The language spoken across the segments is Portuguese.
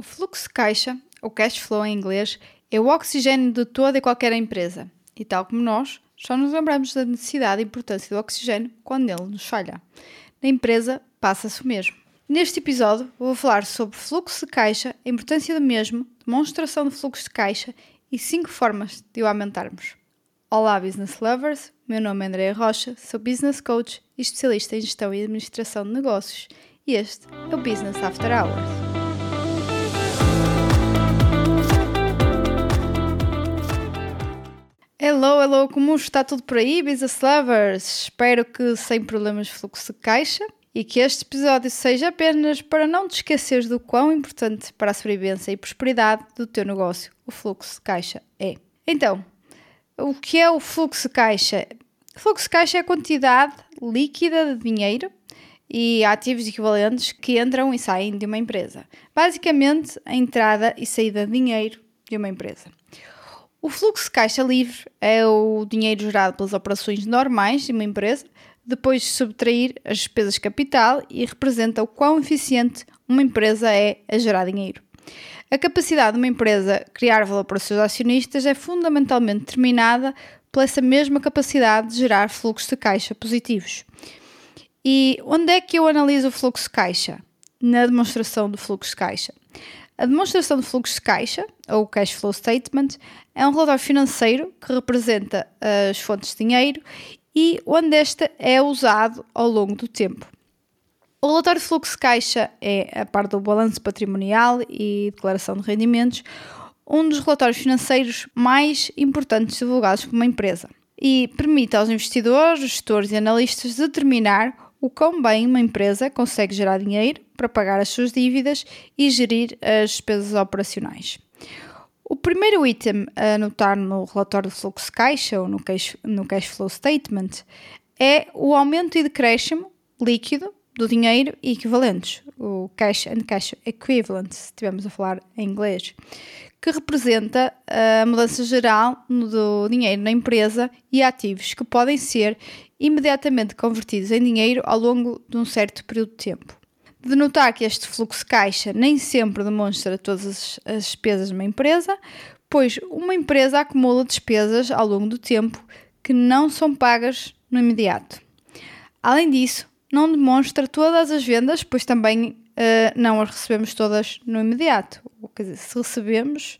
O fluxo de caixa, ou cash flow em inglês, é o oxigênio de toda e qualquer empresa. E tal como nós, só nos lembramos da necessidade e importância do oxigênio quando ele nos falha. Na empresa, passa-se o mesmo. Neste episódio, vou falar sobre fluxo de caixa, a importância do mesmo, demonstração de fluxo de caixa e 5 formas de o aumentarmos. Olá, business lovers! Meu nome é Andrea Rocha, sou business coach e especialista em gestão e administração de negócios, e este é o Business After Hours. Hello, hello, como está tudo por aí, business lovers? Espero que sem problemas de fluxo de caixa e que este episódio seja apenas para não te esqueceres do quão importante para a sobrevivência e prosperidade do teu negócio o fluxo de caixa é. Então, o que é o fluxo de caixa? Fluxo de caixa é a quantidade líquida de dinheiro e ativos equivalentes que entram e saem de uma empresa. Basicamente, a entrada e saída de dinheiro de uma empresa. O fluxo de caixa livre é o dinheiro gerado pelas operações normais de uma empresa, depois de subtrair as despesas de capital e representa o quão eficiente uma empresa é a gerar dinheiro. A capacidade de uma empresa criar valor para os seus acionistas é fundamentalmente determinada por essa mesma capacidade de gerar fluxos de caixa positivos. E onde é que eu analiso o fluxo de caixa? Na demonstração do fluxo de caixa. A demonstração de fluxo de caixa, ou Cash Flow Statement, é um relatório financeiro que representa as fontes de dinheiro e onde este é usado ao longo do tempo. O relatório de fluxo de caixa é, a parte do balanço patrimonial e declaração de rendimentos, um dos relatórios financeiros mais importantes divulgados por uma empresa e permite aos investidores, gestores e analistas determinar o quão bem uma empresa consegue gerar dinheiro para pagar as suas dívidas e gerir as despesas operacionais. O primeiro item a notar no relatório de fluxo caixa ou no cash, no cash flow statement é o aumento e decréscimo líquido do dinheiro e equivalentes, o cash and cash equivalent, se estivermos a falar em inglês, que representa a mudança geral do dinheiro na empresa e ativos que podem ser imediatamente convertidos em dinheiro ao longo de um certo período de tempo. De notar que este fluxo caixa nem sempre demonstra todas as despesas de uma empresa, pois uma empresa acumula despesas ao longo do tempo que não são pagas no imediato. Além disso, não demonstra todas as vendas, pois também uh, não as recebemos todas no imediato. Quer dizer, se recebemos,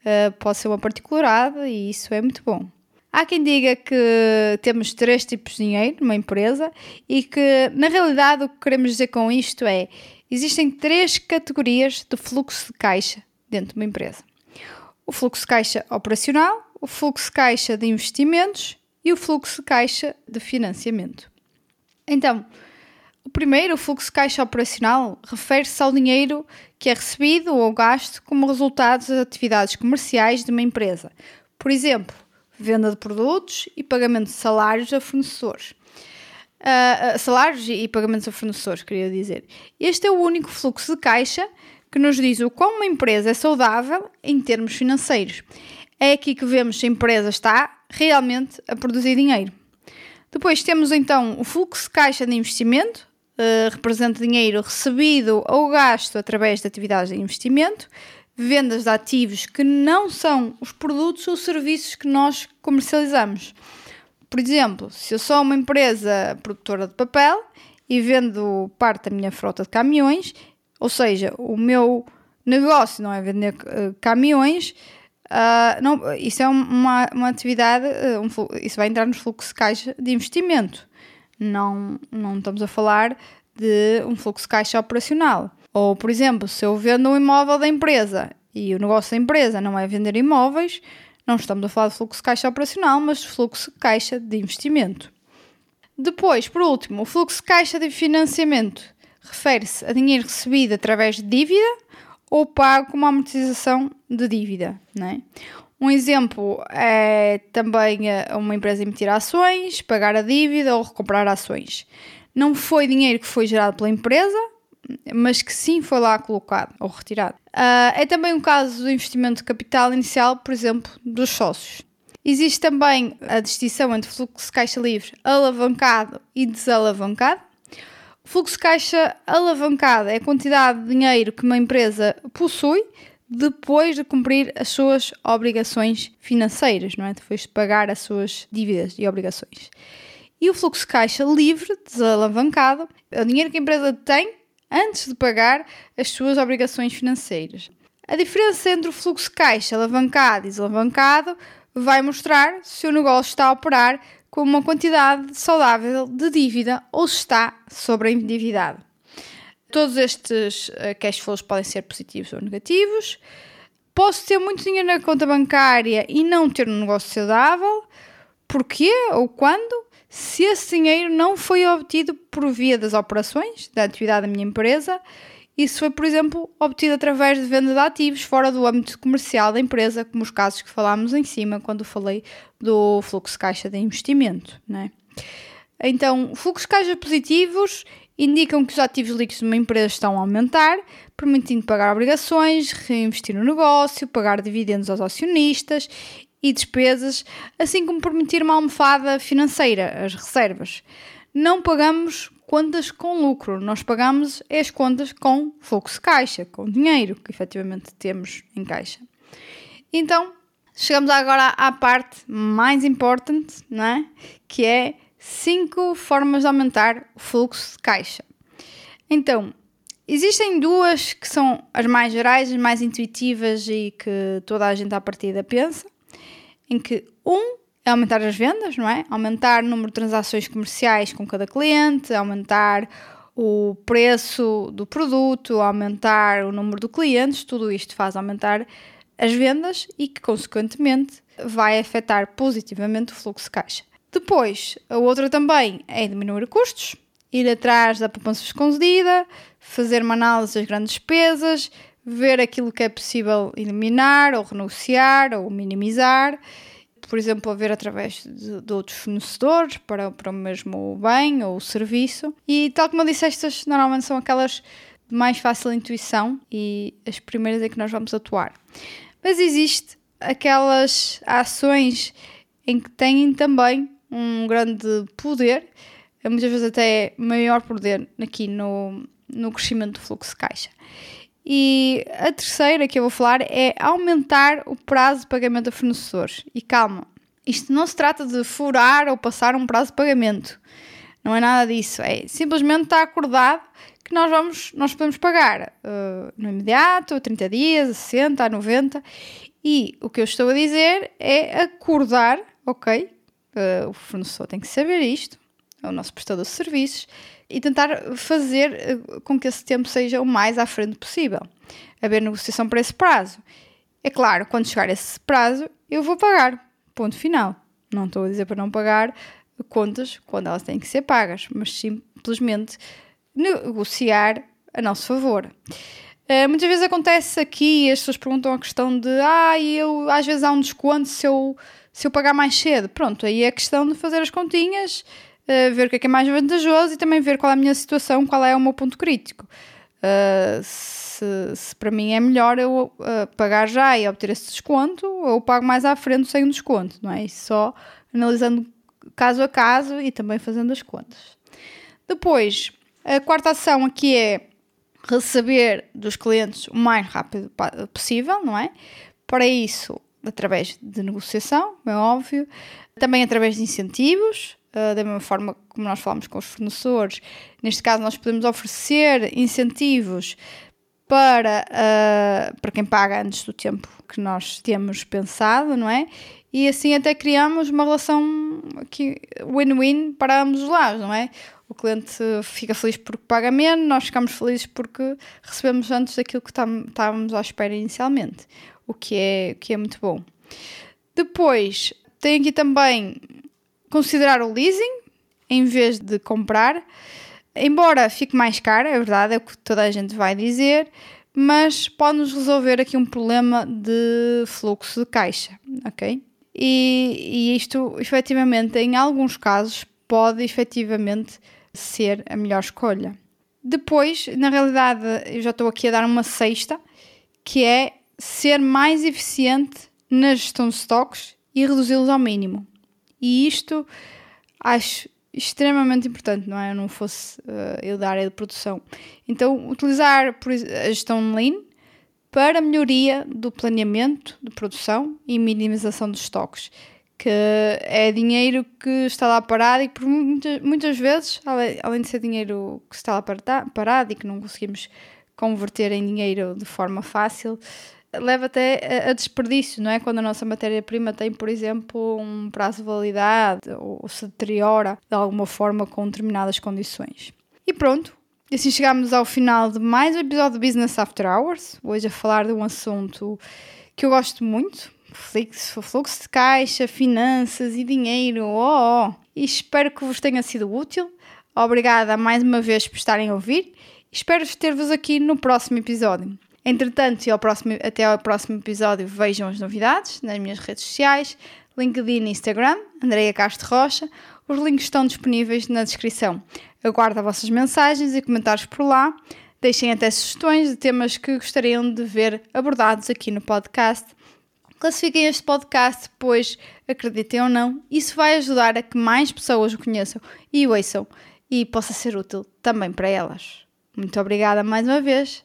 uh, pode ser uma particularidade e isso é muito bom. Há quem diga que temos três tipos de dinheiro numa empresa e que, na realidade, o que queremos dizer com isto é: existem três categorias de fluxo de caixa dentro de uma empresa: o fluxo de caixa operacional, o fluxo de caixa de investimentos e o fluxo de caixa de financiamento. Então, o primeiro, o fluxo de caixa operacional, refere-se ao dinheiro que é recebido ou gasto como resultado das atividades comerciais de uma empresa. Por exemplo, venda de produtos e pagamento de salários a fornecedores. Uh, salários e pagamentos a fornecedores, queria dizer. Este é o único fluxo de caixa que nos diz o quão uma empresa é saudável em termos financeiros. É aqui que vemos se a empresa está realmente a produzir dinheiro. Depois temos então o fluxo de caixa de investimento, uh, representa dinheiro recebido ou gasto através de atividades de investimento vendas de ativos que não são os produtos ou serviços que nós comercializamos. Por exemplo, se eu sou uma empresa produtora de papel e vendo parte da minha frota de caminhões, ou seja, o meu negócio não é vender uh, caminhões, uh, não, isso é uma, uma atividade, uh, um, isso vai entrar nos fluxos de caixa de investimento. Não, não estamos a falar de um fluxo de caixa operacional. Ou, por exemplo, se eu vendo um imóvel da empresa e o negócio da empresa não é vender imóveis, não estamos a falar de fluxo de caixa operacional, mas de fluxo de caixa de investimento. Depois, por último, o fluxo de caixa de financiamento refere-se a dinheiro recebido através de dívida ou pago como amortização de dívida. É? Um exemplo é também uma empresa emitir ações, pagar a dívida ou recomprar ações. Não foi dinheiro que foi gerado pela empresa, mas que sim foi lá colocado ou retirado. Uh, é também um caso do investimento de capital inicial, por exemplo, dos sócios. Existe também a distinção entre fluxo de caixa livre alavancado e desalavancado. Fluxo de caixa alavancado é a quantidade de dinheiro que uma empresa possui depois de cumprir as suas obrigações financeiras, não é? Depois de pagar as suas dívidas e obrigações. E o fluxo de caixa livre, desalavancado, é o dinheiro que a empresa tem antes de pagar as suas obrigações financeiras. A diferença entre o fluxo de caixa alavancado e desalavancado vai mostrar se o negócio está a operar com uma quantidade saudável de dívida ou se está sobreendividado. Todos estes uh, cash flows podem ser positivos ou negativos. Posso ter muito dinheiro na conta bancária e não ter um negócio saudável. Porquê ou quando? Se esse dinheiro não foi obtido por via das operações da atividade da minha empresa, isso foi, por exemplo, obtido através de venda de ativos fora do âmbito comercial da empresa, como os casos que falámos em cima quando falei do fluxo de caixa de investimento. Né? Então, fluxos de caixa positivos indicam que os ativos líquidos de uma empresa estão a aumentar, permitindo pagar obrigações, reinvestir no negócio, pagar dividendos aos acionistas e despesas, assim como permitir uma almofada financeira, as reservas. Não pagamos contas com lucro, nós pagamos as contas com fluxo de caixa, com dinheiro que efetivamente temos em caixa. Então, chegamos agora à parte mais importante, não é? Que é cinco formas de aumentar o fluxo de caixa. Então, existem duas que são as mais gerais, as mais intuitivas e que toda a gente à partida pensa, em que um é aumentar as vendas, não é? Aumentar o número de transações comerciais com cada cliente, aumentar o preço do produto, aumentar o número de clientes, tudo isto faz aumentar as vendas e que, consequentemente, vai afetar positivamente o fluxo de caixa. Depois, a outra também é diminuir custos, ir atrás da poupança escondida, fazer uma análise das grandes despesas, ver aquilo que é possível eliminar ou renegociar ou minimizar, por exemplo, a ver através de, de, outros fornecedores para, para o mesmo bem ou serviço. E tal como eu disse, estas normalmente são aquelas de mais fácil intuição e as primeiras em que nós vamos atuar. Mas existe aquelas ações em que têm também um grande poder, muitas vezes até maior poder aqui no, no crescimento do fluxo de caixa. E a terceira que eu vou falar é aumentar o prazo de pagamento a fornecedores. E calma, isto não se trata de furar ou passar um prazo de pagamento. Não é nada disso. É simplesmente estar acordado que nós vamos, nós podemos pagar uh, no imediato, a 30 dias, a 60, a 90. E o que eu estou a dizer é acordar, ok? Uh, o fornecedor tem que saber isto, é o nosso prestador de serviços, e tentar fazer uh, com que esse tempo seja o mais à frente possível. Haver negociação para esse prazo. É claro, quando chegar esse prazo, eu vou pagar. Ponto final. Não estou a dizer para não pagar contas quando elas têm que ser pagas, mas simplesmente negociar a nosso favor. Uh, muitas vezes acontece aqui, as pessoas perguntam a questão de ah, eu às vezes há um desconto se eu se eu pagar mais cedo, pronto, aí é questão de fazer as continhas, uh, ver o que é, que é mais vantajoso e também ver qual é a minha situação, qual é o meu ponto crítico. Uh, se, se, para mim é melhor eu uh, pagar já e obter esse desconto, ou pago mais à frente sem um desconto, não é? Só analisando caso a caso e também fazendo as contas. Depois, a quarta ação aqui é receber dos clientes o mais rápido possível, não é? Para isso, através de negociação, é óbvio, também através de incentivos, uh, da mesma forma como nós falamos com os fornecedores. Neste caso, nós podemos oferecer incentivos para, uh, para quem paga antes do tempo que nós temos pensado, não é? E assim até criamos uma relação win-win para ambos os lados, não é? O cliente fica feliz porque paga menos, nós ficamos felizes porque recebemos antes daquilo que estávamos à espera inicialmente o que é, que é muito bom. Depois, tem aqui também considerar o leasing em vez de comprar. Embora fique mais caro, é verdade, é o que toda a gente vai dizer, mas pode-nos resolver aqui um problema de fluxo de caixa, ok? E, e isto, efetivamente, em alguns casos, pode efetivamente ser a melhor escolha. Depois, na realidade, eu já estou aqui a dar uma sexta, que é ser mais eficiente na gestão de estoques e reduzi-los ao mínimo. E isto acho extremamente importante, não é? Eu não fosse uh, eu da área de produção. Então, utilizar a gestão Lean para melhoria do planeamento de produção e minimização dos estoques, que é dinheiro que está lá parado e que por muitas, muitas vezes, além de ser dinheiro que está lá parado e que não conseguimos converter em dinheiro de forma fácil, leva até a desperdício, não é? Quando a nossa matéria-prima tem, por exemplo, um prazo de validade ou se deteriora de alguma forma com determinadas condições. E pronto, e assim chegamos ao final de mais um episódio de Business After Hours. Hoje a falar de um assunto que eu gosto muito: fluxo, fluxo de caixa, finanças e dinheiro. Oh, oh. E espero que vos tenha sido útil. Obrigada mais uma vez por estarem a ouvir. Espero ter-vos aqui no próximo episódio. Entretanto, ao próximo, até ao próximo episódio, vejam as novidades nas minhas redes sociais, LinkedIn e Instagram, Andreia Castro Rocha. Os links estão disponíveis na descrição. Aguardo as vossas mensagens e comentários por lá. Deixem até sugestões de temas que gostariam de ver abordados aqui no podcast. Classifiquem este podcast, pois, acreditem ou não, isso vai ajudar a que mais pessoas o conheçam e o ouçam e possa ser útil também para elas. Muito obrigada mais uma vez